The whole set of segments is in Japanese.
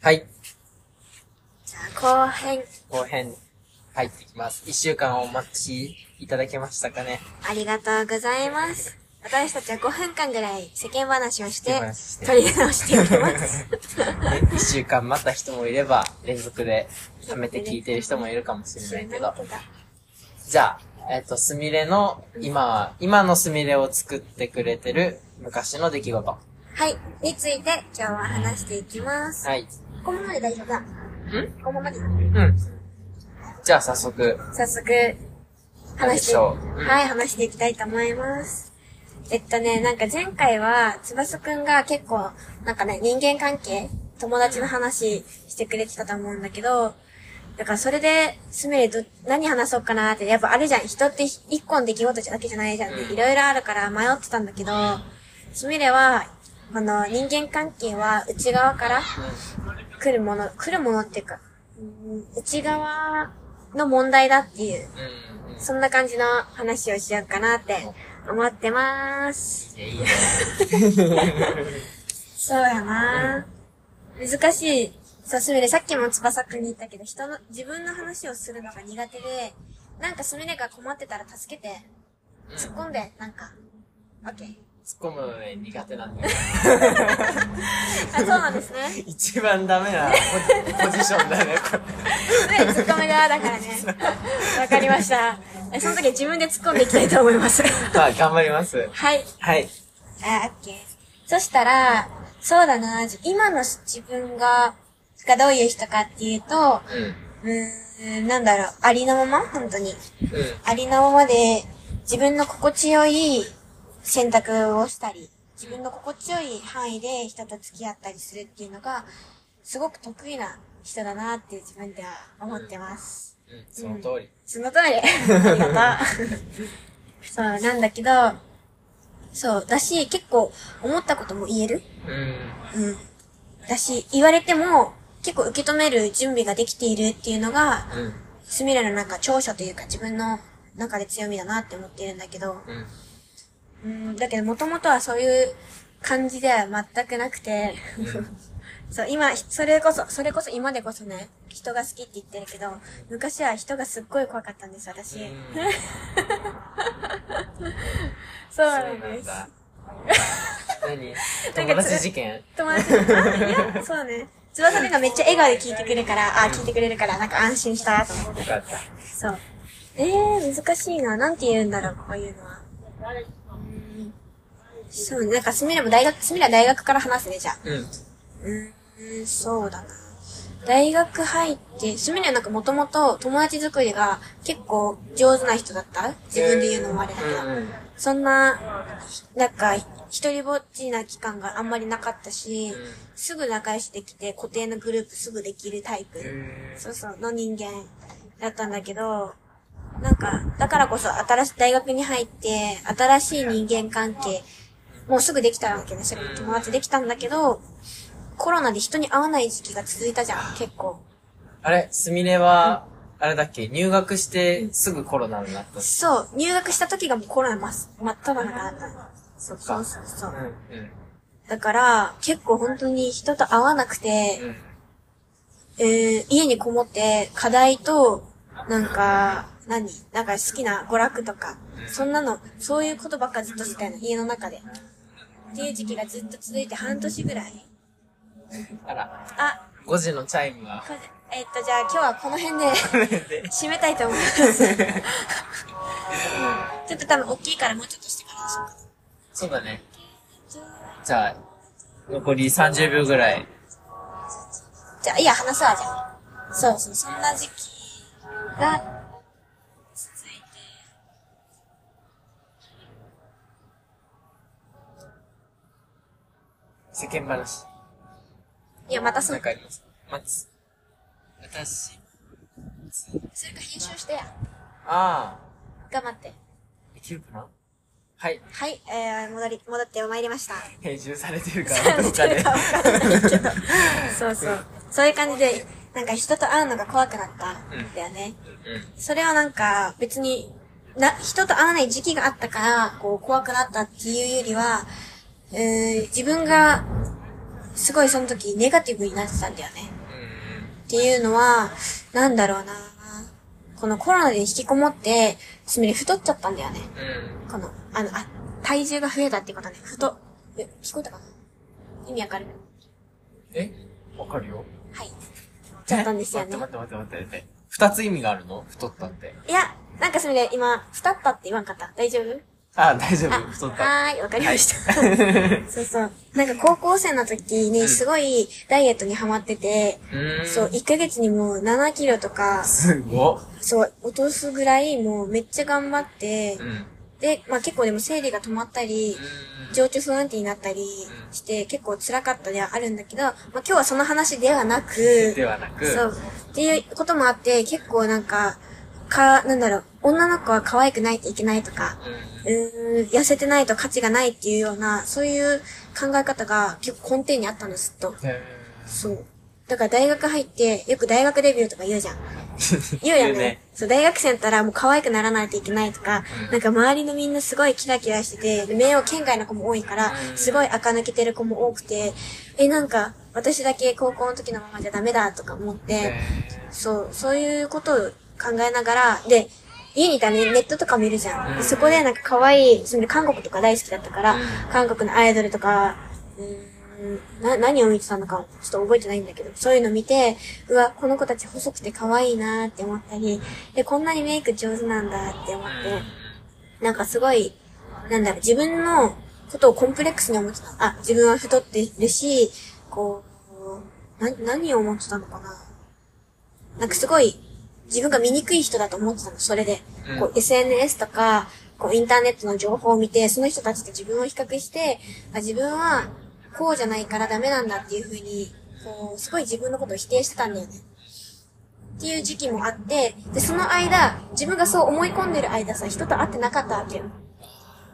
はい。じゃあ、後編、後編、入ってきます。一週間お待ちいただけましたかね？ありがとうございます。私たちは5分間ぐらい世間話をしてし、て取り直していきます。ね一週間待った人もいれば、連続で貯めて聞いてる人もいるかもしれないけど。じゃあ、えっ、と、すみれの、今、今のすみれを作ってくれてる昔の出来事。ははい。について今日は話していきます。い。このままで大丈夫だ。ん？このままで。うん。じゃあ早速、早速、話して、何でしょううんはい、話していきたいと思います。えっとね、なんか前回は、翼くんが結構、なんかね、人間関係、友達の話してくれてたと思うんだけど、だからそれで、すみれど、何話そうかなって、やっぱあるじゃん。人って一個の出来事だけじゃないじゃんね。うんいろいろあるから迷ってたんだけど、すみれは、この人間関係は内側から来るもの、来るものっていうか、うん内側の問題だっていう。そんな感じの話をしようかなって思ってまーす。そうやな難しい。そう、すみれ、さっきも翼くんに言ったけど、人の、自分の話をするのが苦手で、なんかすみれが困ってたら助けて、突っ込んで、なんか、オッケー。突っ込むのね、苦手なんだよ。あ、そうなんですね。一番ダメなポジションだね、これ。で、突っ込み側だからね。わかりました。えその時は自分で突っ込んでいきたいと思います。はい、頑張ります。はい。はい。あ、オッケー。そしたら、そうだな、じ今の自分が、がどういう人かっていうと、うん。うーん、なんだろう、ありのまま？本当に。うん。ありのままで、自分の心地よい選択をしたり、自分の心地よい範囲で人と付き合ったりするっていうのが、すごく得意な人だなって自分では思ってます。うん。その通り。その通り。ありがとう。そう、なんだけど、そう、だし、結構思ったことも言える？うん。うん。だし、言われても、結構受け止める準備ができているっていうのが、うん。スミレのなんか長所というか自分の中で強みだなって思っているんだけど、うん。うん、だけどもともとはそういう感じでは全くなくて、そう、今、それこそ、それこそ今でこそね、人が好きって言ってるけど、昔は人がすっごい怖かったんです、私。そうなんです。だ。何？友達事件？友達に、あ、いや、そうね。翼くんがめっちゃ笑顔で聞いてくれるから、あ、聞いてくれるから、なんか安心したと思って。よかった。そう。えー、難しいな。なんて言うんだろう、こういうのは。うんそう、なんか、すみれも大学、すみれは大学から話すね、じゃあ。うん。うーん、そうだな。大学入って、すみれはなんかもともと友達作りが結構上手な人だった？自分で言うのもあれだけど。うんうん。そんな、なんか、一人ぼっちな期間があんまりなかったし、うんすぐ仲良しできて固定のグループすぐできるタイプ。そうそう、の人間だったんだけど、なんか、だからこそ新しい大学に入って、新しい人間関係、もうすぐできたわけね。すぐ友達できたんだけど、コロナで人に会わない時期が続いたじゃん、結構。あれ、すみれは、あれだっけ？入学してすぐコロナになった。そう、入学した時がもうコロナ真っ真っ只中だったの。そうそっか。そうそう。うん。うん。だから、結構本当に人と会わなくて、うん。えー、家にこもって課題と、なんか、何？なんか好きな娯楽とか、そんなの、そういうことばっかずっとしてたの、家の中で。っていう時期がずっと続いて半年ぐらい。あら、あ、5時のチャイムは。これえっと、じゃあ今日はこの辺で。締めたいと思います。うんちょっと多分大きいからもうちょっとしてからでしょうか。そうだね。じゃあ、残り30秒ぐらい。じゃあ、いいや、話すわ、じゃあ。そうそう、そんな時期が続いて。世間話。いや、またそのなんか、あります？待つ。私。それか編集してや。ああ。頑張って。できるかな？はい。はい、えー、戻り、戻ってまいりました。編集されてるからどうかで。そうそう。そういう感じで、なんか人と会うのが怖くなったんだよね。うん。それはなんか別に、な、人と会わない時期があったから、こう怖くなったっていうよりは、えー、自分がすごいその時ネガティブになってたんだよね。うん。っていうのは、なんだろうなこのコロナで引きこもって、すみれ太っちゃったんだよね。うん。この、あの、あ、体重が増えたっていうことね。太、え、聞こえたかな？意味わかる？え？わかるよ。はい。ちゃったんですよね。待って待って待って待って。二つ意味があるの？太ったって。いや、なんかすみれ、今、太ったって言わんかった？大丈夫？あ、大丈あ、夫。太った。はーい、わかりました。はいそうそう。なんか高校生の時にすごいダイエットにハマってて、うーん。そう、1ヶ月にもう7キロとか、すごっ。そう、落とすぐらいもうめっちゃ頑張ってう、ん。で、まあ結構でも生理が止まったり、情緒不安定になったりして、結構辛かったではあるんだけど、まあ今日はその話ではなく、ではなく、そう。っていうこともあって、結構なんか、か、なんだろう、女の子は可愛くないといけないとか、うん。うーん、痩せてないと価値がないっていうような、そういう考え方が結構根底にあったんです、ずっと。へそう。だから大学入って、よく大学デビューとか言うじゃん。ー 言うよね。ねそう、大学生だったらもう可愛くならないといけないとか、うんなんか周りのみんなすごいキラキラしてて、で名誉県外の子も多いから、うんすごい垢抜けてる子も多くて、え、なんか、私だけ高校の時のままじゃダメだとか思って、へそう、そういうことを考えながら、で、家にいたらね、ネットとか見るじゃん。でそこでなんか可愛い、それで韓国とか大好きだったから、うん韓国のアイドルとか、うーん、な、何を見てたのか、ちょっと覚えてないんだけど、そういうの見て、うわ、この子たち細くて可愛いなーって思ったり、で、こんなにメイク上手なんだって思って、なんかすごい、なんだろう、自分のことをコンプレックスに思ってた。あ、自分は太ってるし、こう、な、何を思ってたのかな。なんかすごい、自分が醜い人だと思ってたの、それで。うんこう、SNS とか、こう、インターネットの情報を見て、その人たちと自分を比較して、あ、自分は、こうじゃないからダメなんだっていうふうに、こう、すごい自分のことを否定してたんだよね。っていう時期もあって、で、その間、自分がそう思い込んでる間さ、人と会ってなかったわけよ。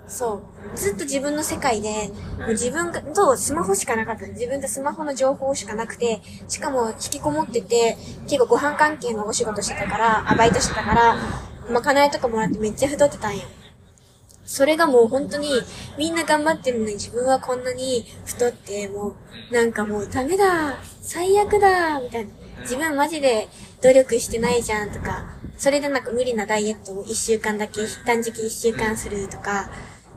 そう。ずっと自分の世界で、もう自分が、とスマホしかなかった。自分でスマホの情報しかなくて、しかも引きこもってて、結構ご飯関係のお仕事してたから、あ、バイトしてたから、まかないとかもらってめっちゃ太ってたんよ。それがもう本当に、みんな頑張ってるのに自分はこんなに太って、もう、なんかもうダメだ最悪だみたいな。自分マジで努力してないじゃんとか、それでなんか無理なダイエットを一週間だけ、断食一週間するとか、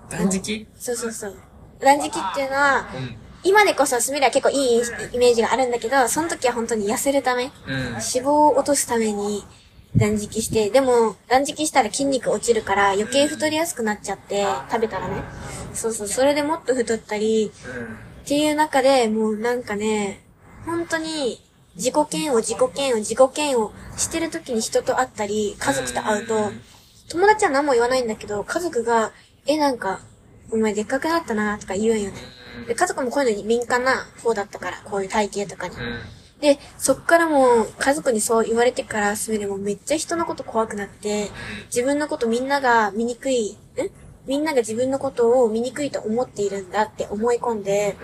断食？そうそうそう。断食っていうのは、うん。今でこそスミレは結構いいイメージがあるんだけど、その時は本当に痩せるため、うん。脂肪を落とすために断食して、でも断食したら筋肉落ちるから余計太りやすくなっちゃって、食べたらね。そうそう、それでもっと太ったり、っていう中でもうなんかね、本当に自己嫌悪、自己嫌悪、自己嫌悪してる時に人と会ったり、家族と会うと、友達は何も言わないんだけど、家族が、え、なんか、お前でっかくなったなとか言うんよね。で、家族もこういうのに敏感な方だったから、こういう体型とかに。うん。で、そっからもう家族にそう言われてからすべてもうめっちゃ人のこと怖くなって、自分のことみんなが醜い、んみんなが自分のことを醜いと思っているんだって思い込んで、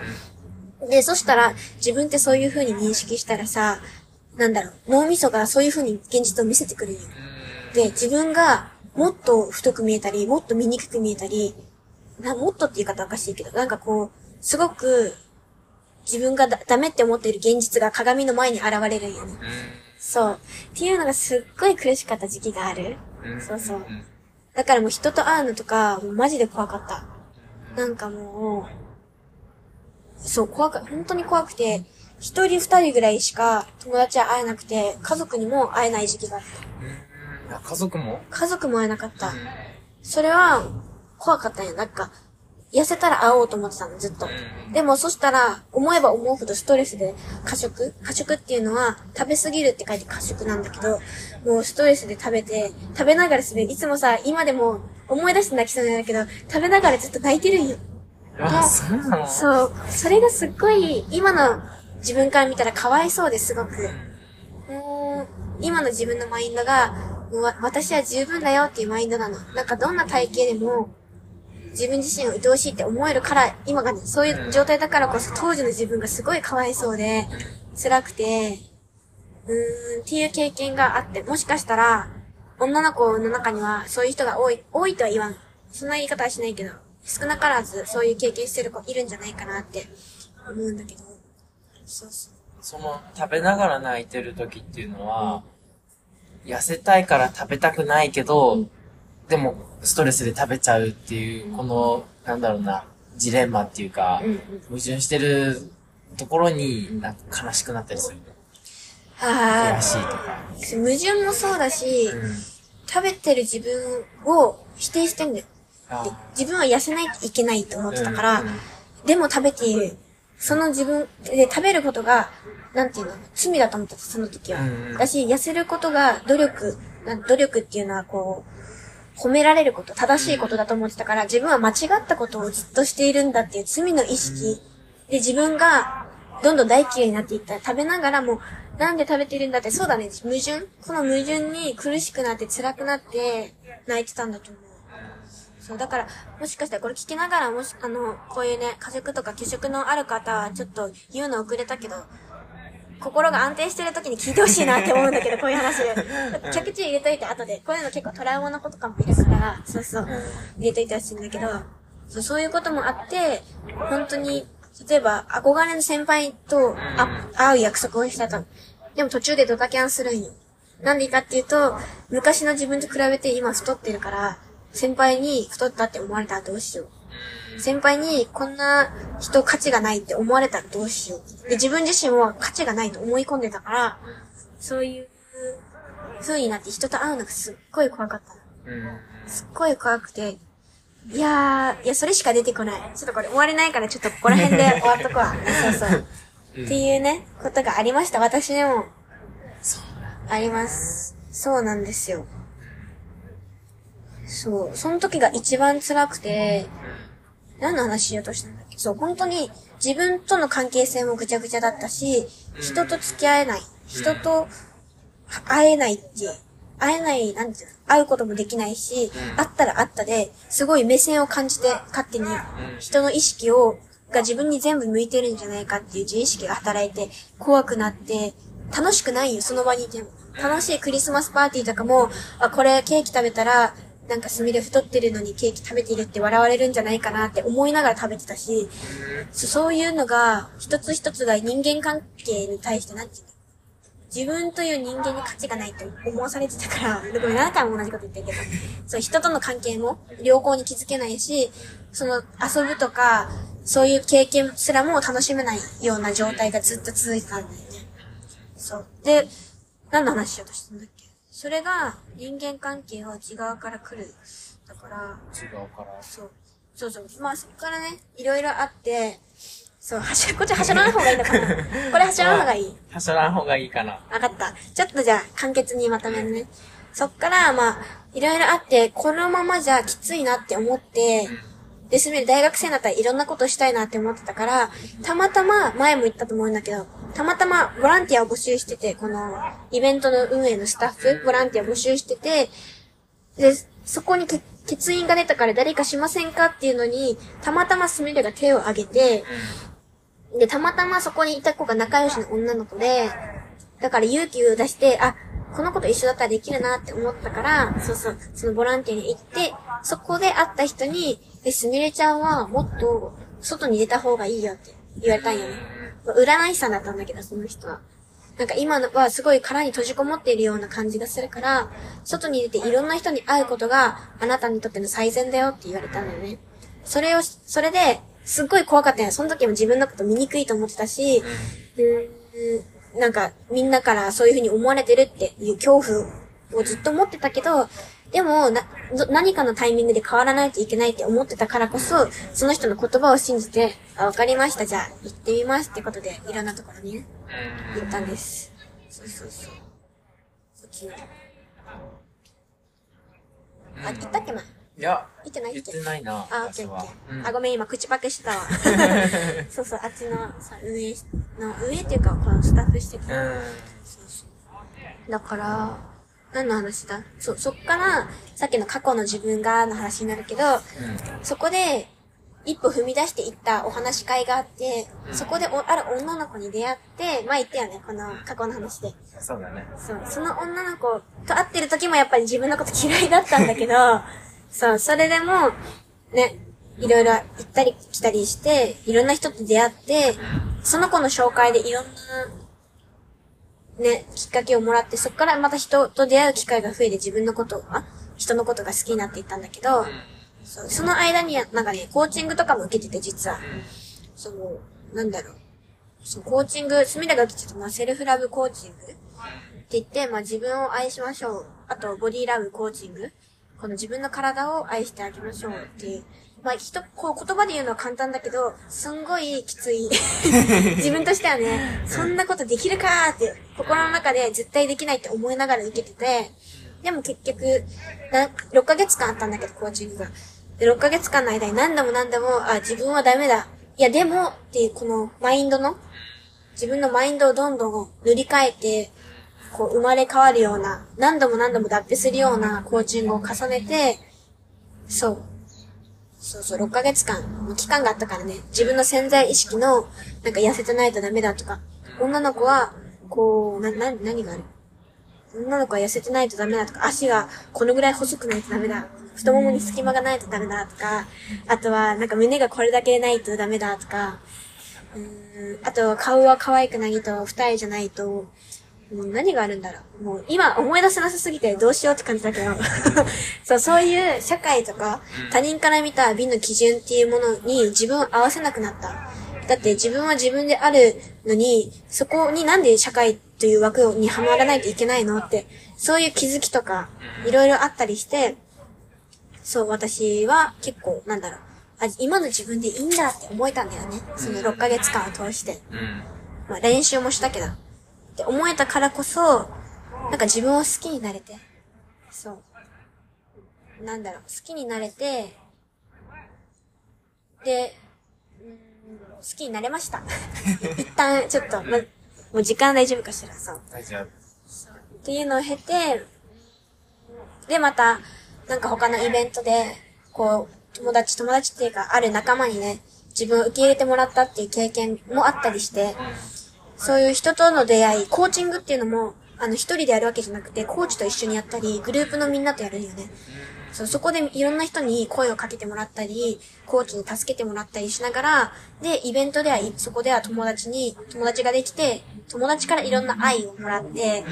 で、そしたら自分ってそういう風に認識したらさ、なんだろう、脳みそがそういう風に現実を見せてくるんよ。で、自分がもっと太く見えたり、もっと醜く見えたり、な、もっとって言い方おかしいけど、なんかこう、すごく自分がだダメって思っている現実が鏡の前に現れるんよね。そう。っていうのがすっごい苦しかった時期がある。うん。そうそう。だからもう人と会うのとか、もうマジで怖かった。なんかもう、そう、怖か、本当に怖くて、一人二人ぐらいしか友達は会えなくて、家族にも会えない時期があった。あ家族も？家族も会えなかった。それは、怖かったんや。なんか、痩せたら会おうと思ってたの、ずっと。でも、そしたら、思えば思うほどストレスで、過食？過食っていうのは、食べ過ぎるって書いて過食なんだけど、もうストレスで食べて、食べながらすべいつもさ、今でも思い出して泣きそうなんだけど、食べながらずっと泣いてるんよ。あ、そうなの？そう。それがすっごい、今の自分から見たらかわいそうですごく。もう、今の自分のマインドが、私は十分だよっていうマインドなの。なんかどんな体型でも、自分自身を愛おしいって思えるから、今がね、そういう状態だからこそ当時の自分がすごいかわいそうで、辛くて、うーん、っていう経験があって、もしかしたら、女の子の中にはそういう人が多い、多いとは言わん。そんな言い方はしないけど、少なからずそういう経験してる子いるんじゃないかなって思うんだけど。そうそう。その食べながら泣いてる時っていうのは、痩せたいから食べたくないけど、うんでもストレスで食べちゃうっていう、この、なんだろうな、ジレンマっていうか、うんうん。矛盾してるところになんか悲しくなったりする。あ悔しいとか。あ、矛盾もそうだし、うん。食べてる自分を否定してんだよ。自分は痩せないといけないと思ってたから、うんうんでも食べている。その自分で食べることが、なんていうの、罪だと思ってた、その時は。だし、痩せることが努力、な努力っていうのはこう、褒められること、正しいことだと思ってたから、自分は間違ったことをずっとしているんだっていう罪の意識。で自分がどんどん大嫌いになっていった。ら食べながらも、なんで食べてるんだって、そうだね、矛盾。この矛盾に苦しくなって辛くなって泣いてたんだと思う。そう、だから、もしかしたらこれ聞きながら、もし、あの、こういうね、家族とか拒食のある方は、ちょっと言うの遅れたけど、心が安定してる時に聞いてほしいなって思うんだけど、こういう話。着地入れといて後で、こういうの結構トラウマの子とかもいるから、そうそう、入れといてほしいんだけど、そうそういうこともあって、本当に、例えば、憧れの先輩とあ会う約束をしてたの。でも途中でドタキャンするんよ。なんでかっていうと、昔の自分と比べて今太ってるから、先輩に太ったって思われたらどうしよう。先輩にこんな人価値がないって思われたらどうしよう。で、自分自身は価値がないと思い込んでたから、そういう風になって人と会うのがすっごい怖かった。すっごい怖くて、いやー、いや、それしか出てこない。ちょっとこれ終われないからちょっとここら辺で終わっとくわ。そうそう。っていうね、ことがありました。私でも、あります。そうなんですよ。そう。その時が一番辛くて、何の話しようとしたんだっけ？そう、本当に自分との関係性もぐちゃぐちゃだったし、人と付き合えない。人と会えないって、会えない、なんていうの、会うこともできないし、会ったら会ったで、すごい目線を感じて、勝手に人の意識を、が自分に全部向いてるんじゃないかっていう自意識が働いて、怖くなって、楽しくないよ、その場にいても。楽しいクリスマスパーティーとかも、あ、これケーキ食べたら、なんかすみれ太ってるのにケーキ食べているって笑われるんじゃないかなって思いながら食べてたし、そういうのが、一つ一つが人間関係に対してなんていうの？自分という人間に価値がないって思わされてたから、ごめん、何回も同じこと言ってるけど、そう、人との関係も良好に気づけないし、その遊ぶとか、そういう経験すらも楽しめないような状態がずっと続いてたんだよね。そう。で、何の話しようとしたんだっけ？それが人間関係は内側から来る。だから、違うから。そう。そうそう。まあそこからね、いろいろあって、そう、はし、こっち走らない方がいいのかな これ走らない方がいい。はしゃらん方がいいかな。わかった。ちょっとじゃあ、簡潔にまとめるね。そっから、まあ、いろいろあって、このままじゃきついなって思って、で、すみれ大学生になったらいろんなことしたいなって思ってたから、たまたま、前も言ったと思うんだけど、たまたまボランティアを募集してて、この、イベントの運営のスタッフ、ボランティア募集してて、で、そこに欠員が出たから誰かしませんかっていうのに、たまたますみれが手を挙げて、で、たまたまそこにいた子が仲良しの女の子で、だから勇気を出して、あ、この子と一緒だったらできるなって思ったから、そうそう、そのボランティアに行って、そこで会った人に、え、すみれちゃんはもっと外に出た方がいいよって言われたんよね。占い師さんだったんだけど、その人は。なんか今のはすごい殻に閉じこもっているような感じがするから、外に出ていろんな人に会うことがあなたにとっての最善だよって言われたんだよね。それを、それで、すっごい怖かったよ。その時も自分のこと醜いと思ってたし、うん、なんかみんなからそういう風に思われてるっていう恐怖をずっと持ってたけど、でも、な、ど何かのタイミングで変わらないといけないって思ってたからこそ、その人の言葉を信じて、あ、わかりました、じゃあ、行ってみますってことで、いろんなところにね、行ったんです。そうそうそう。こっちの。あ、行ったっけないや、行ってないっ言っけてないな。あ、オッケーオッケー。うんあ、ごめん、今口パクしてたわ。そうそう、あっちのさ、運営の、運営っていうか、このスタッフしてた。うん。そうそう。だから、何の話だ？そ、そっから、さっきの過去の自分がの話になるけど、そこで、一歩踏み出していったお話し会があって、そこでおある女の子に出会って、まあ言ったよね、この過去の話で。そうだね。そう、その女の子と会ってる時もやっぱり自分のこと嫌いだったんだけど、そう、それでも、ね、いろいろ行ったり来たりして、いろんな人と出会って、その子の紹介でいろんな、ね、きっかけをもらって、そこからまた人と出会う機会が増えて自分のことが、人のことが好きになっていったんだけど、そうその間に、なんかね、コーチングとかも受けてて、実は。その、なんだろう。そう、コーチング、隅田が受けてたのはセルフラブコーチングって言って、まあ自分を愛しましょう。あと、ボディラブコーチング。この自分の体を愛してあげましょうっていう。まあ、人、こう言葉で言うのは簡単だけど、すんごいきつい。自分としてはね、そんなことできるかーって、心の中で絶対できないって思いながら受けてて、でも結局、な6ヶ月間あったんだけど、コーチングが。で、6ヶ月間の間に何度も何度も、あ、自分はダメだ。いや、でも、っていうこのマインドの、自分のマインドをどんどん塗り替えて、こう生まれ変わるような、何度も何度も脱皮するようなコーチングを重ねて、そう。そうそう、6ヶ月間、もう期間があったからね、自分の潜在意識の、なんか痩せてないとダメだとか、女の子は、こう、な、な、何がある？女の子は痩せてないとダメだとか、足がこのぐらい細くないとダメだ。太ももに隙間がないとダメだとか、あとは、なんか胸がこれだけないとダメだとか、うーん、あとは顔は可愛くないと、二重じゃないと、もう何があるんだろう。もう今思い出せなさすぎてどうしようって感じだけど。そう、そういう社会とか他人から見た美の基準っていうものに自分を合わせなくなった。だって自分は自分であるのに、そこになんで社会という枠にはまらないといけないのって、そういう気づきとか、いろいろあったりして、そう、私は結構、なんだろう。あ、今の自分でいいんだって思えたんだよね。その6ヶ月間を通して。うん。まあ練習もしたけど。って思えたからこそ、なんか自分を好きになれて。そう。なんだろう、好きになれて、で、好きになれました。一旦、ちょっと、ま、もう時間大丈夫かしら、そう。大丈夫。っていうのを経て、で、また、なんか他のイベントで、こう、友達、友達っていうか、ある仲間にね、自分を受け入れてもらったっていう経験もあったりして、そういう人との出会い、コーチングっていうのも、あの、一人でやるわけじゃなくて、コーチと一緒にやったり、グループのみんなとやるよね。そう、そこでいろんな人に声をかけてもらったり、コーチに助けてもらったりしながら、で、イベントでは、そこでは友達に、友達ができて、友達からいろんな愛をもらって、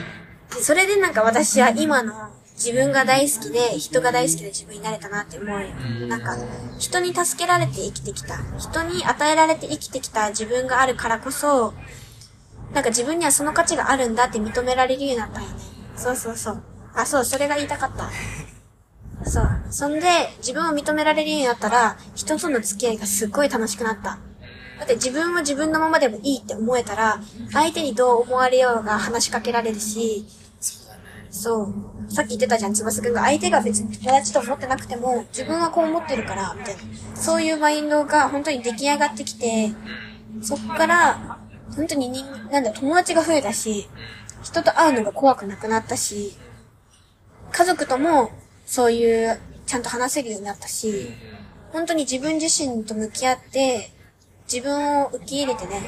でそれでなんか私は今の自分が大好きで、人が大好きで自分になれたなって思うよ。なんか、人に助けられて生きてきた。人に与えられて生きてきた自分があるからこそ、なんか自分にはその価値があるんだって認められるようになったよね。そうそうそう。あ、そう、それが言いたかった。そう。そんで、自分を認められるようになったら、人との付き合いがすっごい楽しくなった。だって自分は自分のままでもいいって思えたら、相手にどう思われようが話しかけられるし、そう。さっき言ってたじゃん、翼くんが相手が別に友達と思ってなくても、自分はこう思ってるから、みたいな。そういうマインドが本当に出来上がってきて、そっから、本当に人、なんだ、友達が増えたし、人と会うのが怖くなくなったし、家族ともそういう、ちゃんと話せるようになったし、本当に自分自身と向き合って、自分を受け入れてね、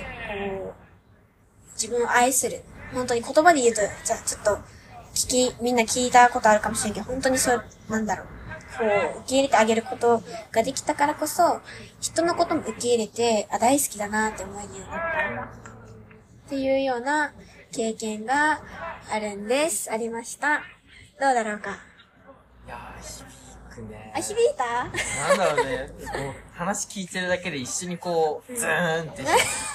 こう、自分を愛する。本当に言葉で言うと、じゃあちょっと、聞き、みんな聞いたことあるかもしれんけど、本当にそう、なんだろう。こう、受け入れてあげることができたからこそ、人のことも受け入れて、あ、大好きだなって思えるようになった。っていうような経験があるんです。ありました。どうだろうか？いやー、響くね。あ、響いた？なんだろうね、こう、話聞いてるだけで一緒にこう、ズーンって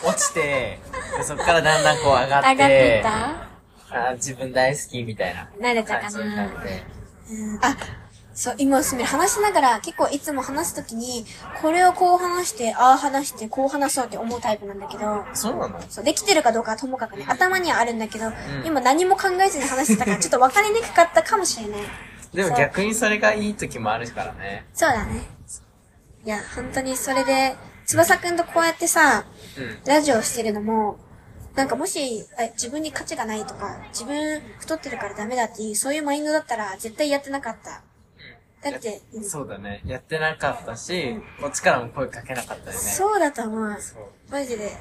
落ちて、でそっからだんだんこう上がって、上がってた？あー自分大好きみたいな。慣れたかな。うんあ、そう、今すみ話しながら結構いつも話すときに、これをこう話して、ああ話して、こう話そうって思うタイプなんだけど、そうなの？そう、できてるかどうかはともかくね、頭にはあるんだけど、今何も考えずに話してたから、ちょっと分かりにくかったかもしれない。でも逆にそれがいい時もあるからね。そうだね。いや、本当にそれで、翼くんとこうやってさ、うん。ラジオしてるのも、なんかもし、あ自分に価値がないとか、自分太ってるからダメだっていう、そういうマインドだったら絶対やってなかった。だって、うんそうだね。やってなかったし、こっちからも声かけなかったよね。そうだと思う。マジで。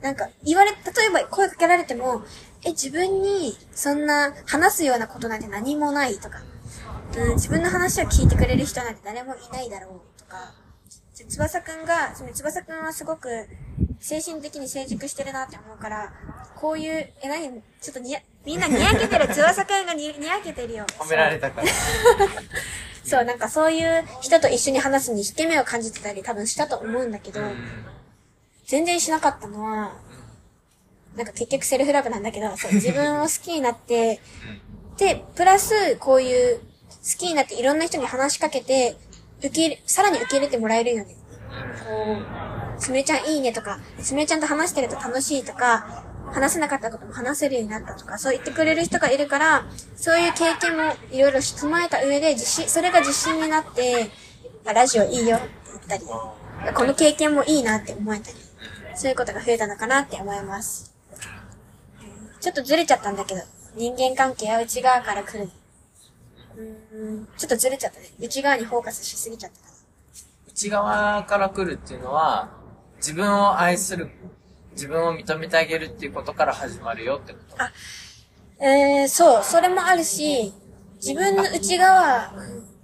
なんか、言われ、例えば声かけられても、え、自分に、そんな、話すようなことなんて何もないとか、うん、自分の話を聞いてくれる人なんて誰もいないだろうとか、つ翼くんが、その翼くんはすごく、精神的に成熟してるなって思うから、こういう、え、なに、ちょっとにや、みんなにやけてる、翼くんがににやけてるよ。褒められたから。そう、なんかそういう人と一緒に話すに引け目を感じてたり多分したと思うんだけど、全然しなかったのは、なんか結局セルフラブなんだけど、そう、自分を好きになって、で、プラス、こういう、好きになっていろんな人に話しかけて、受け入れ、さらに受け入れてもらえるよね。こう、すみれちゃんいいねとか、すみれちゃんと話してると楽しいとか、話せなかったことも話せるようになったとか、そう言ってくれる人がいるから、そういう経験もいろいろ踏まえた上で、自信、それが自信になって、ラジオいいよって言ったり、この経験もいいなって思えたり、そういうことが増えたのかなって思います。ちょっとずれちゃったんだけど、人間関係は内側から来る。うん、ちょっとずれちゃったね。内側にフォーカスしすぎちゃった内側から来るっていうのは、自分を愛する、自分を認めてあげるっていうことから始まるよってこと。な。えー、そう、それもあるし、自分の内側、うん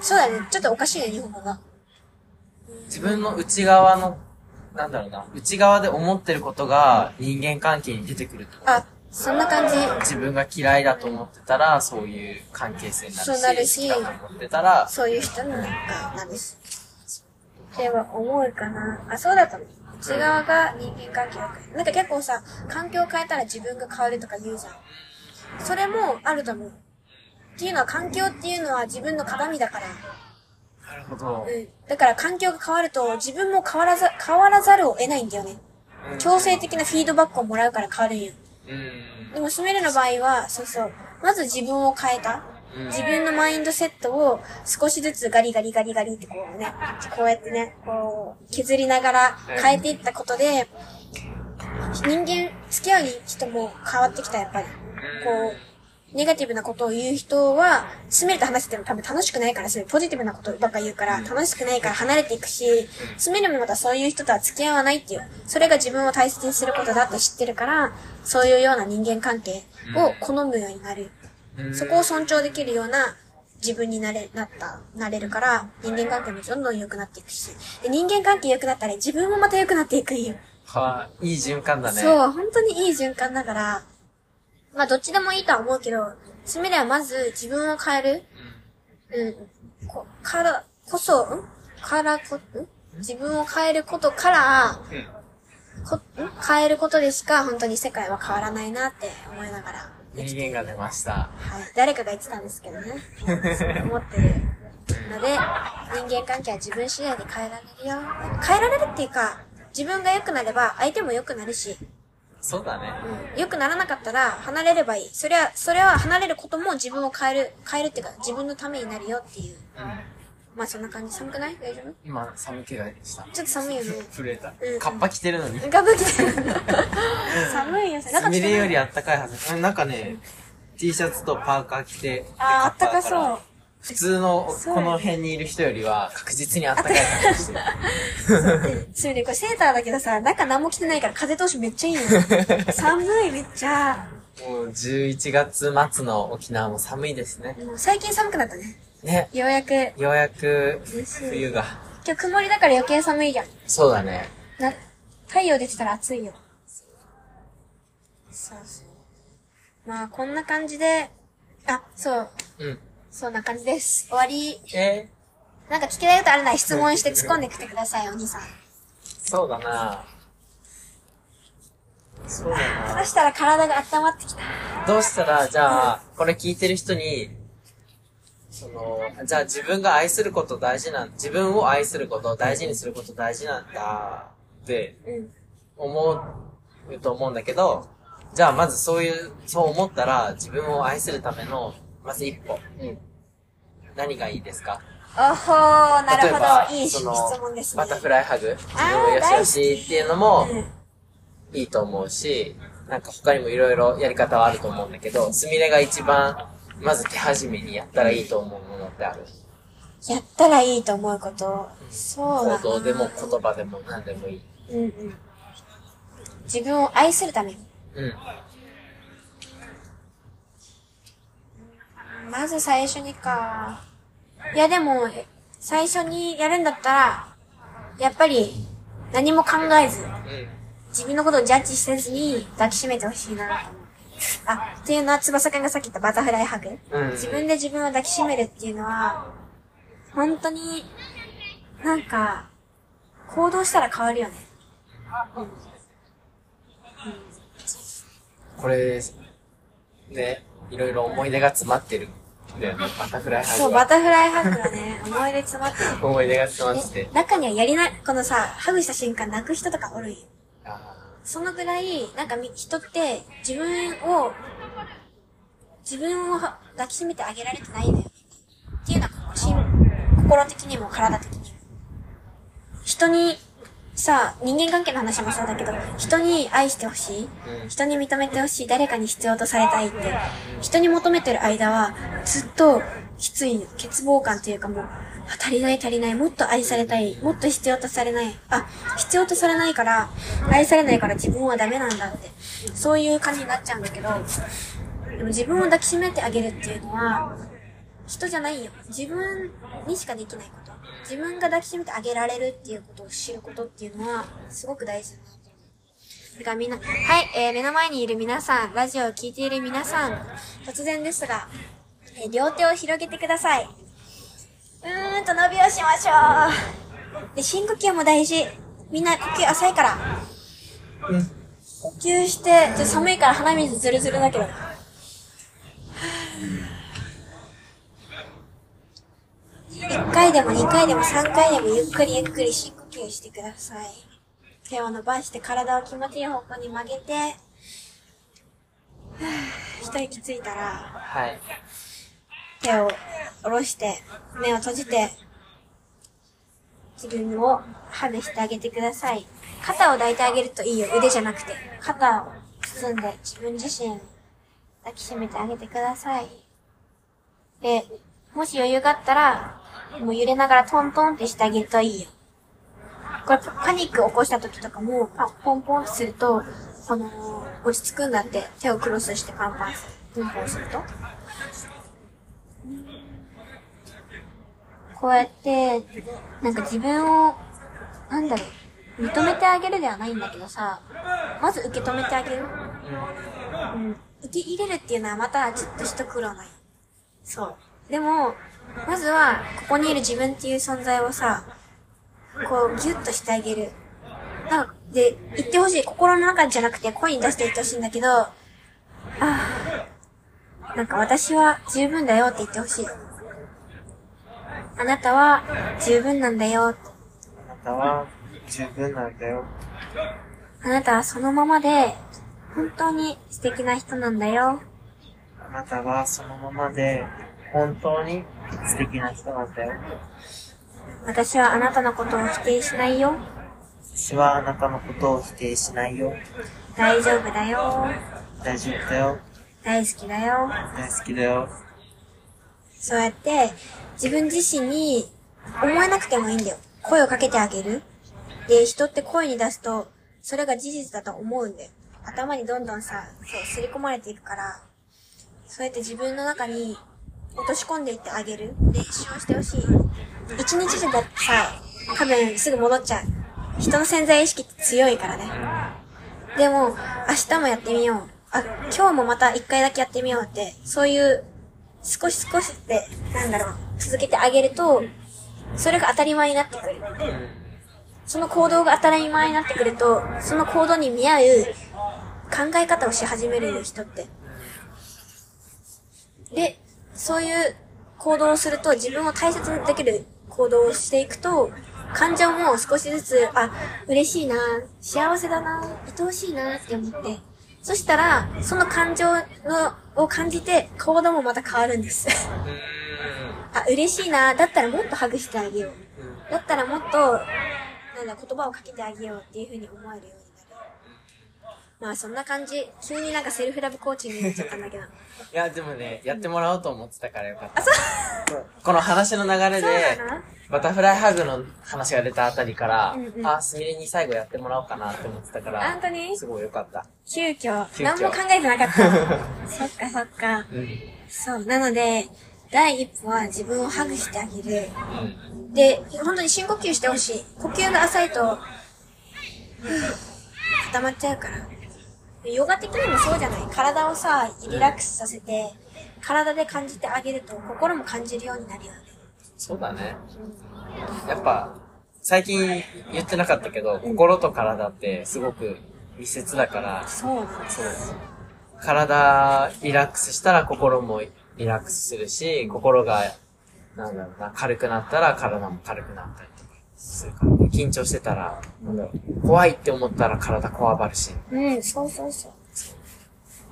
そうだね、ちょっとおかしいね、日本語が。自分の内側の、なんだろうな、内側で思ってることが人間関係に出てくるってこと。あ、そんな感じ。自分が嫌いだと思ってたら、そういう関係性になるし、そうなるし思ってたら、そういう人になんかなるし。では思うかな。あ、そうだったの。内側が人間関係を変える。なんか結構さ、環境を変えたら自分が変わるとか言うじゃん。それもあると思う。っていうのは環境っていうのは自分の鏡だから。なるほど。うん。だから環境が変わると自分も変わらざ、変わらざるを得ないんだよね。強制的なフィードバックをもらうから変わるんよ。うん。でも、スメルの場合は、そうそう。まず自分を変えた。自分のマインドセットを少しずつガリガリガリガリってこうね、こうやってね、こう、削りながら変えていったことで、人間、付き合う人も変わってきた、やっぱり。こう、ネガティブなことを言う人は、スメルと話してても多分楽しくないから、そういうポジティブなことばっか言うから、楽しくないから離れていくし、スメルもまたそういう人とは付き合わないっていう、それが自分を大切にすることだって知ってるから、そういうような人間関係を好むようになる。そこを尊重できるような自分になれ、なった、なれるから、人間関係もどんどん良くなっていくし。で人間関係良くなったら自分もまた良くなっていくんよ。はい、いい循環だね。そう、本当にいい循環だから、まあどっちでもいいとは思うけど、すみれはまず自分を変える。うん。こ、から、こそ、ん？からこ、ん？自分を変えることから、こ、ん？変えることでしか本当に世界は変わらないなって思いながら生きて人間が出ました。はい。誰かが言ってたんですけどね。そう思ってるので、人間関係は自分次第で変えられるよ。変えられるっていうか、自分が良くなれば相手も良くなるし、そうだね。うん、良くならなかったら離れればいい。それは、それは離れることも自分を変える、変えるっていうか自分のためになるよっていう。まあそんな感じ。寒くない？大丈夫？今、寒気がした。ちょっと寒いよね。震えたうん。カッパ着てるのに。ガブ来てる。寒いよ。スミレよりああったかいはず。うんなんかね、T シャツとパーカー着て、であー、あったかそう。普通のこの辺にいる人よりは確実にあったかい感じしてる。それで、これセーターだけどさ、中何も着てないから風通しめっちゃいいの。寒い、めっちゃ。もう11月末の沖縄も寒いですね。もう最近寒くなったね。ね。ようやく。ようやく冬が。今日曇りだから余計寒いじゃん。そうだね。な、太陽出てたら暑いよ。そうそう。まあ、こんな感じで、あ、そう、うん。そんな感じです。終わり。え？なんか聞きたいことあるなら質問して突っ込んできてください、お兄さん。そうだなそうだそなしたら体が温まってきた。どうしたら、じゃあ、これ聞いてる人に、その、じゃあ自分が愛すること大事なん、自分を愛すること、大事にすること大事なんだってうん。思うと思うんだけど、じゃあまずそういう、そう思ったら自分を愛するための、まず一歩。うん。何がいいですか？おほー、なるほど。いい質その問ですね。バタフライハグ。自分をよしよしっていうのもうん。いいと思うし、なんか他にもいろいろやり方はあると思うんだけど、スミレが一番、まず手始めにやったらいいと思うものってある？やったらいいと思うこと。そうだな。行動でも言葉でも何でもいい。うんうん。自分を愛するために。うん。まず最初にか。いやでも、最初にやるんだったら、やっぱり、何も考えず、うん。自分のことをジャッジせずに抱きしめてほしいなと思う。あ、っていうのは翼くんがさっき言ったバタフライハグ。うん。自分で自分を抱きしめるっていうのは、本当に、なんか、行動したら変わるよね。これ、ね、いろいろ思い出が詰まってるんだよね。バタフライハそう。バタフライハグはね、思い出詰まってる。思い出が詰まってて。中にはやりな、このさ、ハグした瞬間泣く人とかおる？んよ。あそのぐらい、なんかみ人って自分を、自分をは抱きしめてあげられてないんだよね。っていうのは、心心的にも体的にも。人に、さ、人間関係の話もそうだけど、人に愛してほしい。うん人に認めてほしい。誰かに必要とされたいって。人に求めてる間は、ずっときついの。欠乏感っていうかもう、あ足りない足りない。もっと愛されたい。もっと必要とされない。あ、必要とされないから、愛されないから自分はダメなんだって。そういう感じになっちゃうんだけど、でも自分を抱きしめてあげるっていうのは、人じゃないよ。自分にしかできないこと。自分が抱きしめてあげられるっていうことを知ることっていうのは、すごく大事だなと思う。だかみんな、はい、えー、目の前にいる皆さん、ラジオを聴いている皆さん、突然ですが、えー両手を広げてください。うーんと伸びをしましょう。で、深呼吸も大事。みんな呼吸浅いから。うん。呼吸して、ちょ寒いから鼻水ズルズルだけど。1回でも2回でも3回でもゆっくりゆっくり深呼吸してください。手を伸ばして体を気持ちいい方向に曲げて、一息ついたら、はい。手を下ろして、目を閉じて、自分をハグしてあげてください。肩を抱いてあげるといいよ。腕じゃなくて。肩を包んで自分自身抱きしめてあげてください。で、もし余裕があったら、もう揺れながらトントンってしてあげるといいよ。これパニック起こした時とかも、パポンポンってすると、あのー落ち着くんだって。手をクロスしてパンパンする。ポンポンすると。こうやって、なんか自分を、なんだろう、認めてあげるではないんだけどさ、まず受け止めてあげる。うん。受け入れるっていうのはまたちょっと一苦労ない。そう。でも、まずは、ここにいる自分っていう存在をさ、こう、ギュッとしてあげる。なんか、で、言ってほしい。心の中じゃなくて声に出して言ってほしいんだけど、ああ、なんか私は十分だよって言ってほしい。あなたは十分なんだよ。あなたは十分なんだよ。あなたはそのままで、本当に素敵な人なんだよ。あなたはそのままで本当に素敵な人なんだよ。私はあなたのことを否定しないよ。私はあなたのことを否定しないよ。大丈夫だよ。大丈夫だよ。大好きだよ。大好きだよ。そうやって、自分自身に思えなくてもいいんだよ。声をかけてあげる。で、人って声に出すと、それが事実だと思うんだよ。頭にどんどんさ、そう、刷り込まれていくから、そうやって自分の中に落とし込んでいってあげる。練習をしてほしい。一日じゃだってさ、多分すぐ戻っちゃう。人の潜在意識って強いからね。でも、明日もやってみよう。あ、今日もまた一回だけやってみようって、そういう、少し少しって、なんだろう、続けてあげると、それが当たり前になってくる。その行動が当たり前になってくると、その行動に見合う考え方をし始める人って。で、そういう行動をすると、自分を大切にできる行動をしていくと、感情も少しずつ、あ、嬉しいな、幸せだな、愛おしいなって思って、そしたら、その感情のを感じて、行動もまた変わるんです。あ、嬉しいな、だったらもっとハグしてあげよう。だったらもっと、なんだ、言葉をかけてあげようっていう風に思えるようになる。まあそんな感じ。急になんかセルフラブコーチングになっちゃったんだけど。いや、でもね、やってもらおうと思ってたからよかった。そうこの話の流れそうで、なの？バタフライハグの話が出たあたりから、うんうんあ、すみれに最後やってもらおうかなって思ってたから、本当にすごいよかった。急遽。急遽何も考えてなかった。そっかそっか。うん。そう。なので、第一歩は自分をハグしてあげる。うん。で、本当に深呼吸してほしい。呼吸が浅いと、固まっちゃうから。ヨガ的にもそうじゃない体をさ、リラックスさせて、体で感じてあげると心も感じるようになるよね。そうだね。やっぱ、最近言ってなかったけど、心と体ってすごく密接だから、そう。そう。体リラックスしたら心もリラックスするし、心が、なんだろうな、軽くなったら体も軽くなったりとかするから、ね、緊張してたら、なんだろう、怖いって思ったら体こわばるし、うん、そうそうそう。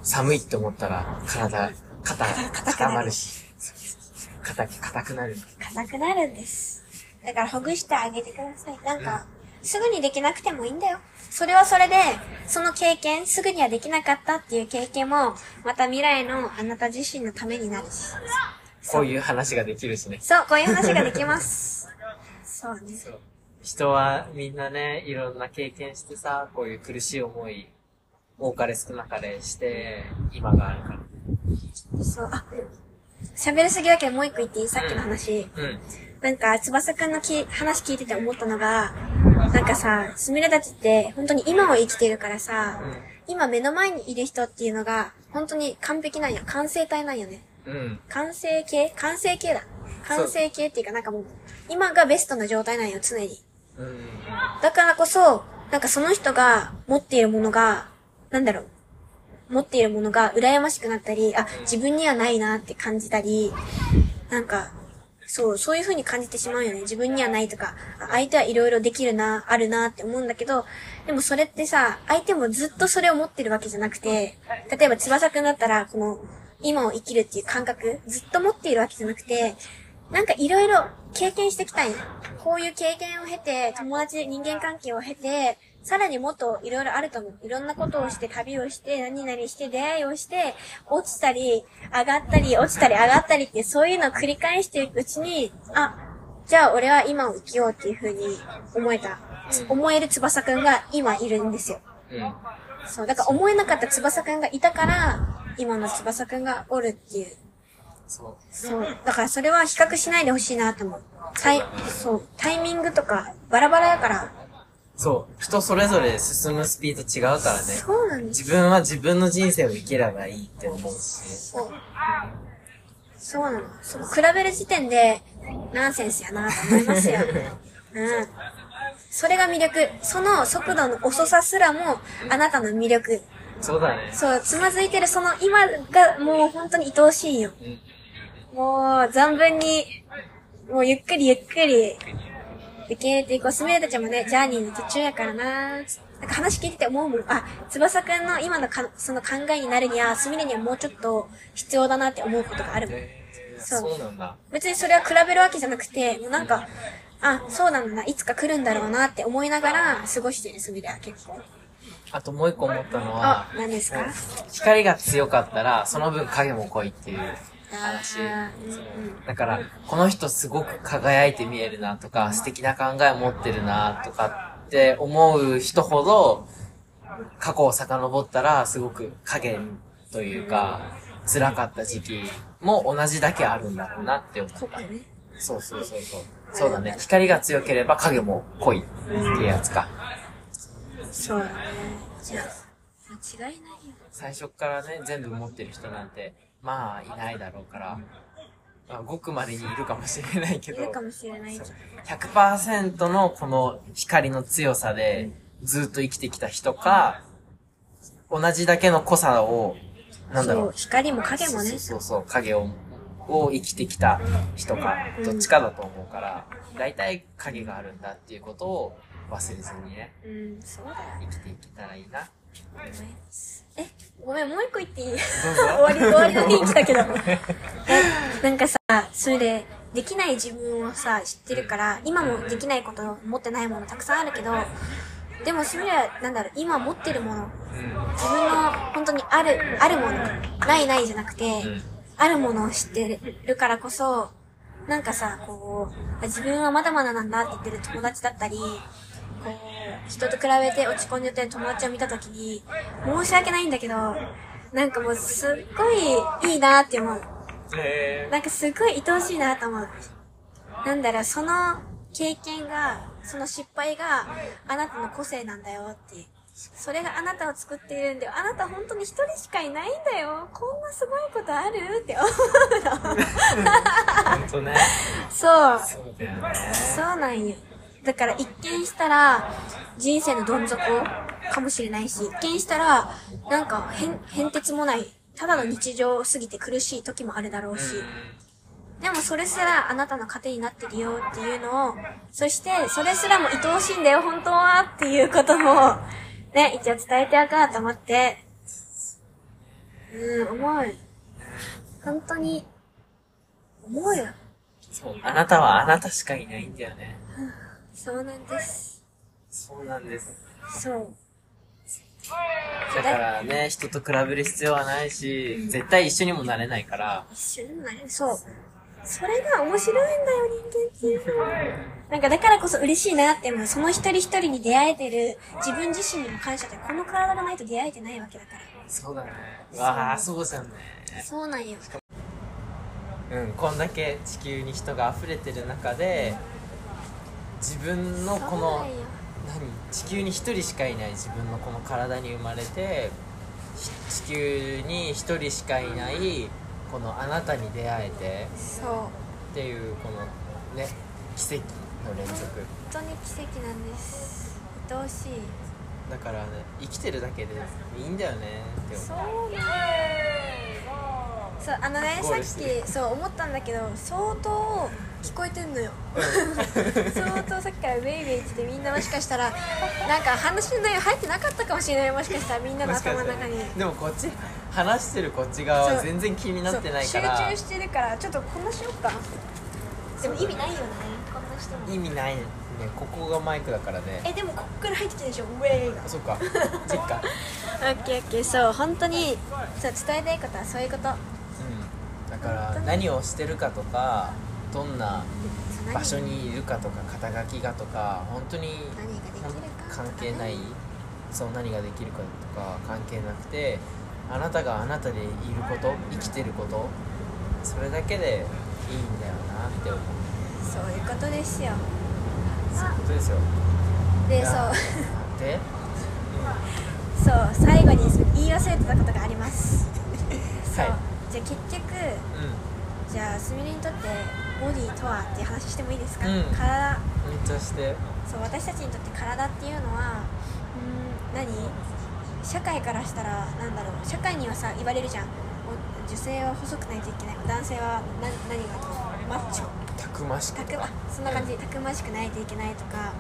寒いって思ったら体、肩、固まるし、硬く、硬くなる。硬くなるんです。だからほぐしてあげてください。なんか、すぐにできなくてもいいんだよ。それはそれで、その経験、すぐにはできなかったっていう経験も、また未来のあなた自身のためになるし。こういう話ができるしね。そう、こういう話ができます。そうね。人はみんなね、いろんな経験してさ、こういう苦しい思い、多かれ少なかれして、今があるから。そう、あ、喋りすぎだけどもう一個言っていい？さっきの話。うん。なんか、翼くんのき話聞いてて思ったのが、なんかさ、すみれたちって本当に今を生きてるからさ、今目の前にいる人っていうのが、本当に完璧なんよ。完成体なんよね。うん。完成形？完成形だ。完成形っていうかなんかもう、今がベストな状態なんよ、常に。うん。だからこそ、なんかその人が持っているものが、なんだろう。持っているものが羨ましくなったり、あ、自分にはないなって感じたり、なんか、そう、そういう風に感じてしまうよね。自分にはないとか、相手はいろいろできるな、あるなって思うんだけど、でもそれってさ、相手もずっとそれを持ってるわけじゃなくて、例えば翼くんだったら、この、今を生きるっていう感覚、ずっと持っているわけじゃなくて、なんかいろいろ経験してきたいの。こういう経験を経て、友達、人間関係を経て、さらにもっといろいろあると思う。いろんなことをして、旅をして、何々して、出会いをして、落ちたり、上がったり、落ちたり、上がったりって、そういうのを繰り返していくうちに、あ、じゃあ俺は今を生きようっていう風に思えた。思える翼くんが今いるんですよ。うん。そう、だから思えなかった翼くんがいたから、今の翼くんがおるっていう。そう。そう。だからそれは比較しないでほしいなと思う。タイ、そう、タイミングとかバラバラだから。そう。人それぞれ進むスピード違うからね。そうなんです。自分は自分の人生を生きればいいって思うし。そう。そうなの。そう、比べる時点で、ナンセンスやなと思いますよ。うん。それが魅力。その速度の遅さすらも、あなたの魅力。そうだね。そう、つまずいてるその今がもう本当に愛おしいよ。うん。もう、存分に、もうゆっくりゆっくり、受け入れていこう。すみれたちもね、ジャーニーの途中やからななんか話聞いてて思うもん。あ、翼くんの今のかその考えになるには、すみれにはもうちょっと必要だなって思うことがあるもん。えー、そう。別にそれは比べるわけじゃなくて、もうなんか、あ、そうなんだな、いつか来るんだろうなって思いながら過ごしてるすみれは結構。あともう一個思ったのはあ、、何ですか？光が強かったら、その分影も濃いっていう話。だから、この人すごく輝いて見えるなとか、素敵な考えを持ってるなとかって思う人ほど、過去を遡ったら、すごく影というか、辛かった時期も同じだけあるんだろうなって思った。そうそうそうそう。そうだね。光が強ければ影も濃いっていうやつか。そうだね。じゃあ、間違いないよ。最初からね、全部持ってる人なんて、まあ、いないだろうから、まあ、ごくまでにいるかもしれないけどいる、かもしれないけど。100%のこの光の強さでずっと生きてきた人か、同じだけの濃さを、なんだろそうう。光も影もねそうそうそう、影を、を生きてきた人か、どっちかだと思うから、大体影があるんだっていうことを忘れずにね、うん、そうだよ。生きていけたらいいな。え、ごめん、もう一個言っていい？終わり、終わりの雰囲気だけど。な なんかさ、それで、できない自分をさ、知ってるから、今もできないこと持ってないものたくさんあるけど、でもそれは、なんだろう、今持ってるもの、自分の本当にある、あるもの、ないないじゃなくて、ん。あるものを知ってるからこそ、なんかさ、こう、自分はまだまだなんだって言ってる友達だったり、こう、人と比べて落ち込んでてる友達を見たときに、申し訳ないんだけど、なんかもうすっごいいいなって思う。えなんかすごい愛おしいなと思う。なんだろう、その経験が、その失敗があなたの個性なんだよって。それがあなたを作っているんだよ。あなた本当に一人しかいないんだよ。こんなすごいことあるって思うの。本当ね。そう。そうだよね。そうなんよ。だから一見したら人生のどん底かもしれないし、一見したらなんか変、変哲もない、ただの日常すぎて苦しい時もあるだろうし、でもそれすらあなたの糧になってるよっていうのを、そしてそれすらも愛おしいんだよ本当はっていうことも、ね、一応伝えておこうと思って、うん、思う。本当に、思うよ。そう。あなたはあなたしかいないんだよね。そうなんです。そうなんです。そう。だからね、人と比べる必要はないし、絶対一緒にもなれないから、一緒になれる。そう。それが面白いんだよ、人間っていうのは。なんかだからこそ嬉しいなって思う。その一人一人に出会えてる自分自身にも感謝で、この体がないと出会えてないわけだから。そうだね。わあ、そうじゃんね。そうなんよ。うん、こんだけ地球に人が溢れてる中で、自分のこの何？地球に一人しかいない。自分のこの体に生まれてし地球に一人しかいないこのあなたに出会えて。そう。っていうこのね奇跡の連続。本当に奇跡なんです。愛おしい。だからね生きてるだけでいいんだよねってそう。思うなんそう、あのね、さっき、そう思ったんだけど、相当聞こえてんのよ。相当さっきからウェイウェイって言ってみんなもしかしたら、なんか話の内容入ってなかったかもしれない。もしかしたらみんなの頭の中に。でもこっち話してるこっち側は全然気になってないから集中してるから、ちょっとこんなしよっか。でも意味ないよね、こんなしても。意味ないねここがマイクだからねえ、でもこっから入ってきてるでしょ、ウェイがあ。そっかそっかオッケーオッケー、そう、本当に、そう、伝えたいことはそういうこと。うんだから何をしてるかとかどんな場所にいるかとか肩書きがとか本当に関係ないそう何ができるかとか関係なくてあなたがあなたでいること生きてることそれだけでいいんだよなって思う。そういうことですよ。そういうことですよ。で、そう。で そう最後に言い忘れてたことがあります。はい。じゃあ結局うじゃあすみれにとってボディとはっていう話してもいいですか、うん。体。んめっちゃして。そう私たちにとって体っていうのはうーん何？社会からしたらなんだろう社会にはさ言われるじゃん。お女性は細くないといけない。男性は何何がマッチョ。たくましく。たくまそんな感じ。でたくましくないといけないとか、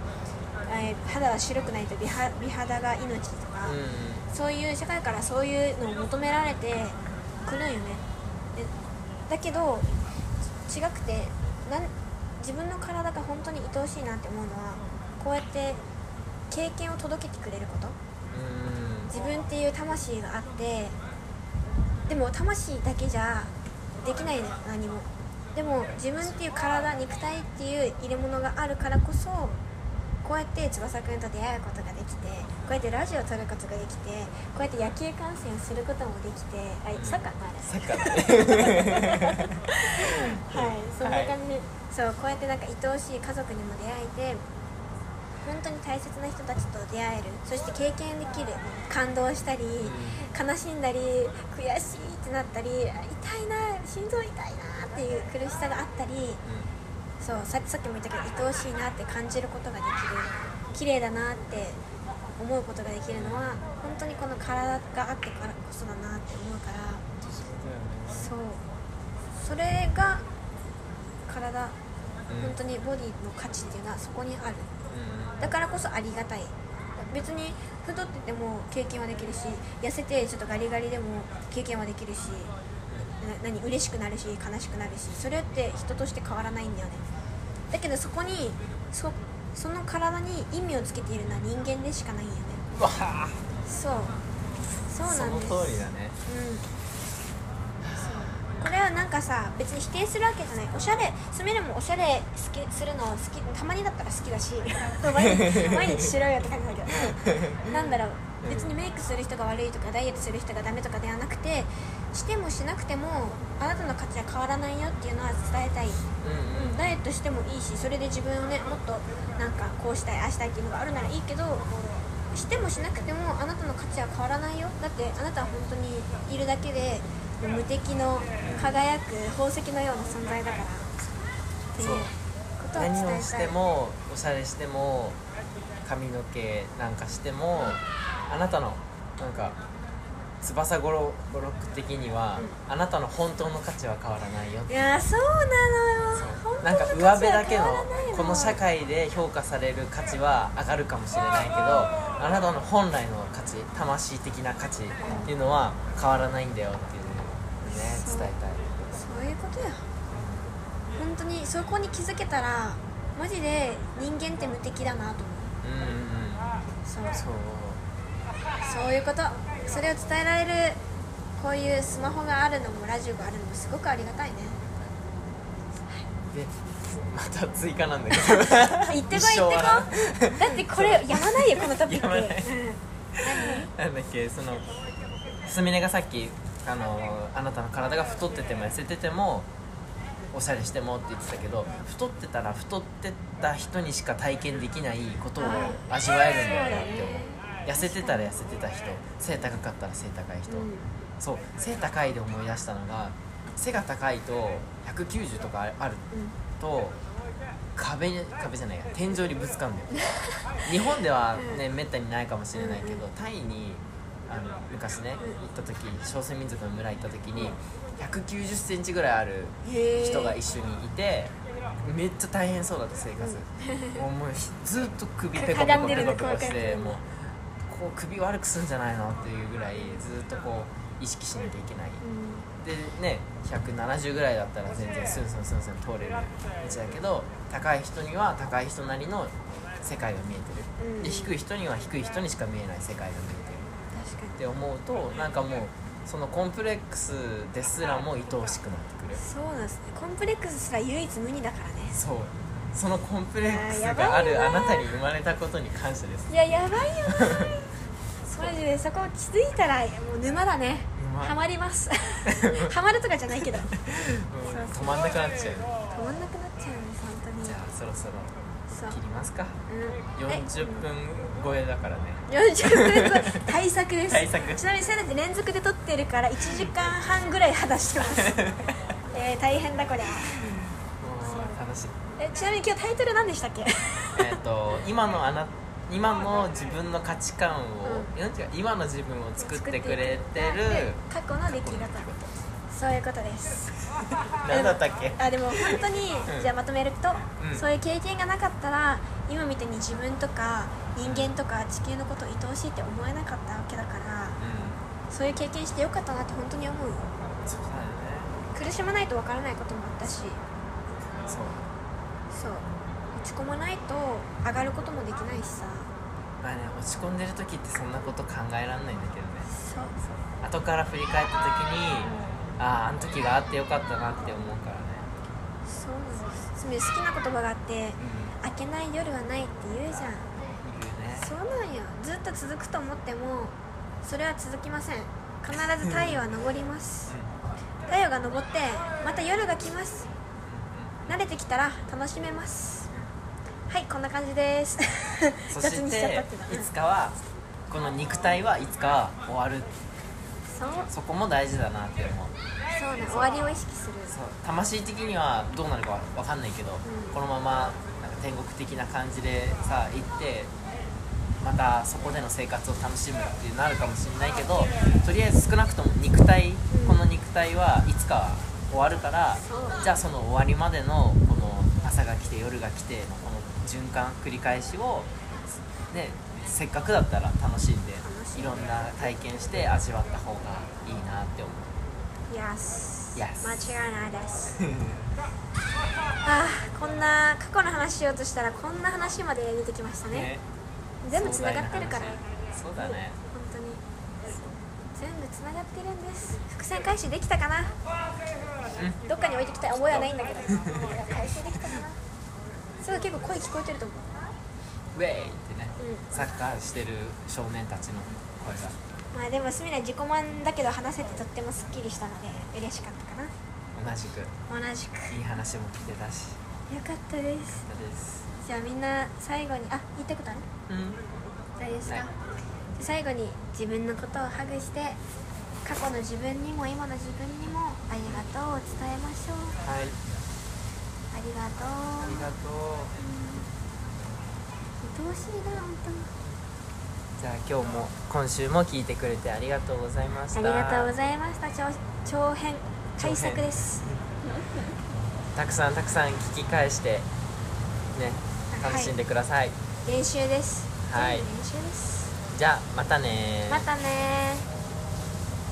えー肌は白くないと美は美肌が命とか、うそういう社会からそういうのを求められてくるんよね。でだけど違くてなん自分の体が本当に愛おしいなって思うのはこうやって経験を届けてくれること。自分っていう魂があってでも魂だけじゃできない何も。でも自分っていう体肉体っていう入れ物があるからこそこうやって翼くんと出会うことができてこうやってラジオを撮ることができてこうやって野球観戦をすることもできてあサッカーのあれサッカー。ね はい。そんな感じで、そうこうやってなんか愛おしい家族にも出会えて本当に大切な人たちと出会える。そして経験できる。感動したり、悲しんだり悔しいってなったり痛いな心臓痛いなっていう苦しさがあったりそうささっきも言ったけど愛おしいなって感じることができる。綺麗だなって思うことができるのは本当にこの体があってからこそだなって思うから。そうそれが体本当にボディの価値っていうのはそこにある。だからこそありがたい。別に太ってても経験はできるし痩せてちょっとガリガリでも経験はできるしな何嬉しくなるし悲しくなるしそれって人として変わらないんだよねだけどそこにそその体に意味をつけているのは人間でしかないんよね。うわあそう。そうそのなんです。通りだね。うん。これはなんかさ別に否定するわけじゃない。おしゃれすみれもおしゃれ好きするの好きたまにだったら好きだし 毎日毎日しろよって感じだけど。なんだろう。別にメイクする人が悪いとかダイエットする人がダメとかではなくてしてもしなくてもあなたの価値は変わらないよっていうのは伝えたい、うんうん。うん、ダイエットしてもいいしそれで自分をねもっとなんかこうしたいああしたいっていうのがあるならいいけどしてもしなくてもあなたの価値は変わらないよ。だってあなたは本当にいるだけで無敵の輝く宝石のような存在だから。っていうそう。ことは伝えたい何をしてもおしゃれしても髪の毛なんかしてもあなたのなんか翼ごろ語録的には、あなたの本当の価値は変わらないよいやーそうなのよ。なんか上辺だけのこの社会で評価される価値は上がるかもしれないけどあなたの本来の価値魂的な価値っていうのは変わらないんだよっていうね伝えたい。そう。いうことや本当にそこに気づけたらマジで人間って無敵だなと思う。うんうんうん。そう。そう。そういうことそれを伝えられるこういうスマホがあるのもラジオがあるのもすごくありがたいね。でまた追加なんだけど。行ってこい行ってこだってこれやまないよこのトピック。やまない。うんなんだっけそのすみれがさっきあのあなたの体が太ってても痩せててもおしゃれしてもって言ってたけど太ってたら太ってた人にしか体験できないことを味わえるんだよなって思う痩せてたら痩せてた人背高かったら背高い人、うん。そう背高いで思い出したのが背が高いと190とかあると壁に壁じゃないや天井にぶつかるんだよ。日本ではねめったにないかもしれないけどタイにあの昔ね行った時少数民族の村行った時に1 9 0ンチぐらいある人が一緒にいてめっちゃ大変そうだった生活、もうずっと首ペコペコペコペコしてもうこう首悪くするんじゃないのっていうぐらいずっとこう意識しなきゃいけない。でね170ぐらいだったら全然スンスンスンスン通れる道だけど高い人には高い人なりの世界が見えてる、うんで低い人には低い人にしか見えない世界が見えてる確かにって思うとなんかもうそのコンプレックスですらも愛おしくなってくるそうなんですねコンプレックスすら唯一無二だからねそうそのコンプレックスがあるあなたに生まれたことに感謝ですいややばいやばいマジでそこ気づいたらもう沼だね。沼。ハマります。ハマるとかじゃないけど。止まんなくなっちゃう。まんなくなっちゃうんです本当に。じゃあそろそろ切りますか。うん。え？40分超えだからね。40分後対策です。対策。ちなみにそれだって連続で撮ってるから1時間半ぐらい話してます。えー、大変だこりゃ。楽しいえちなみに今日タイトル何でしたっけ？えっと今のあな今の自分の価値観を、う今の自分を作ってくれてるで過去の出来事そういうことです。何だったっけ？あでも本当に、うん。じゃあまとめると、うん。そういう経験がなかったら今みたいに自分とか人間とか地球のことを愛おしいって思えなかったわけだからうそういう経験してよかったなって本当に思うよ。んそうだよね。苦しまないとわからないこともあったし。そう。そう。落ち込まないと上がることもできないしさまあね落ち込んでる時ってそんなこと考えられないんだけどね。そう後から振り返った時にあああの時があってよかったなって思うからね。そうなんです好きな言葉があってうん「明けない夜はない」って言うじゃん。いるね。そうなんよ。ずっと続くと思ってもそれは続きません。必ず太陽は昇ります。太陽が昇ってまた夜が来ます。慣れてきたら楽しめますはいこんな感じです。そ雑していつかはこの肉体はいつかは終わる。そこも大事だなって思う。そうね終わりを意識する。魂的にはどうなるかわかんないけど、ん。このままなんか天国的な感じでさ行ってまたそこでの生活を楽しむってなるかもしれないけどとりあえず少なくとも肉体、うんこの肉体はいつかは終わるからじゃあその終わりまでの朝が来て夜が来てのこの循環繰り返しを、ね、せっかくだったら楽しんでいろんな体験して味わった方がいいなって思う。Yes, Yes. 間違いないです。あーこんな過去の話しようとしたらこんな話まで出てきましたね。ね。全部つながってるから。そうだね。本当に。全部つながってるんです。伏線回収できたかな？どっかに置いてきた覚えはないんだけど。回収できたかなすごい結構声聞こえてると思うウェイってね、うんサッカーしてる少年たちの声が。まあでもすみれ自己満だけど話せてとってもすっきりしたので嬉しかったかな。同じく。同じく。いい話も聞けたし。よかったです。じゃあみんな最後にあ言ったことある？うん。大丈夫ですか、はい。最後に自分のことをハグして過去の自分にも今の自分にもありがとうを伝えましょう。はい。ありがとう。ありがとう。愛おしいな本じゃあ今日も今週も聞いてくれてありがとうございました。当にありがとうございました。長長編。改作です。たくさんたくさん聞き返してね楽しんでください、練習です。はい。練習です。じゃあまたねまたね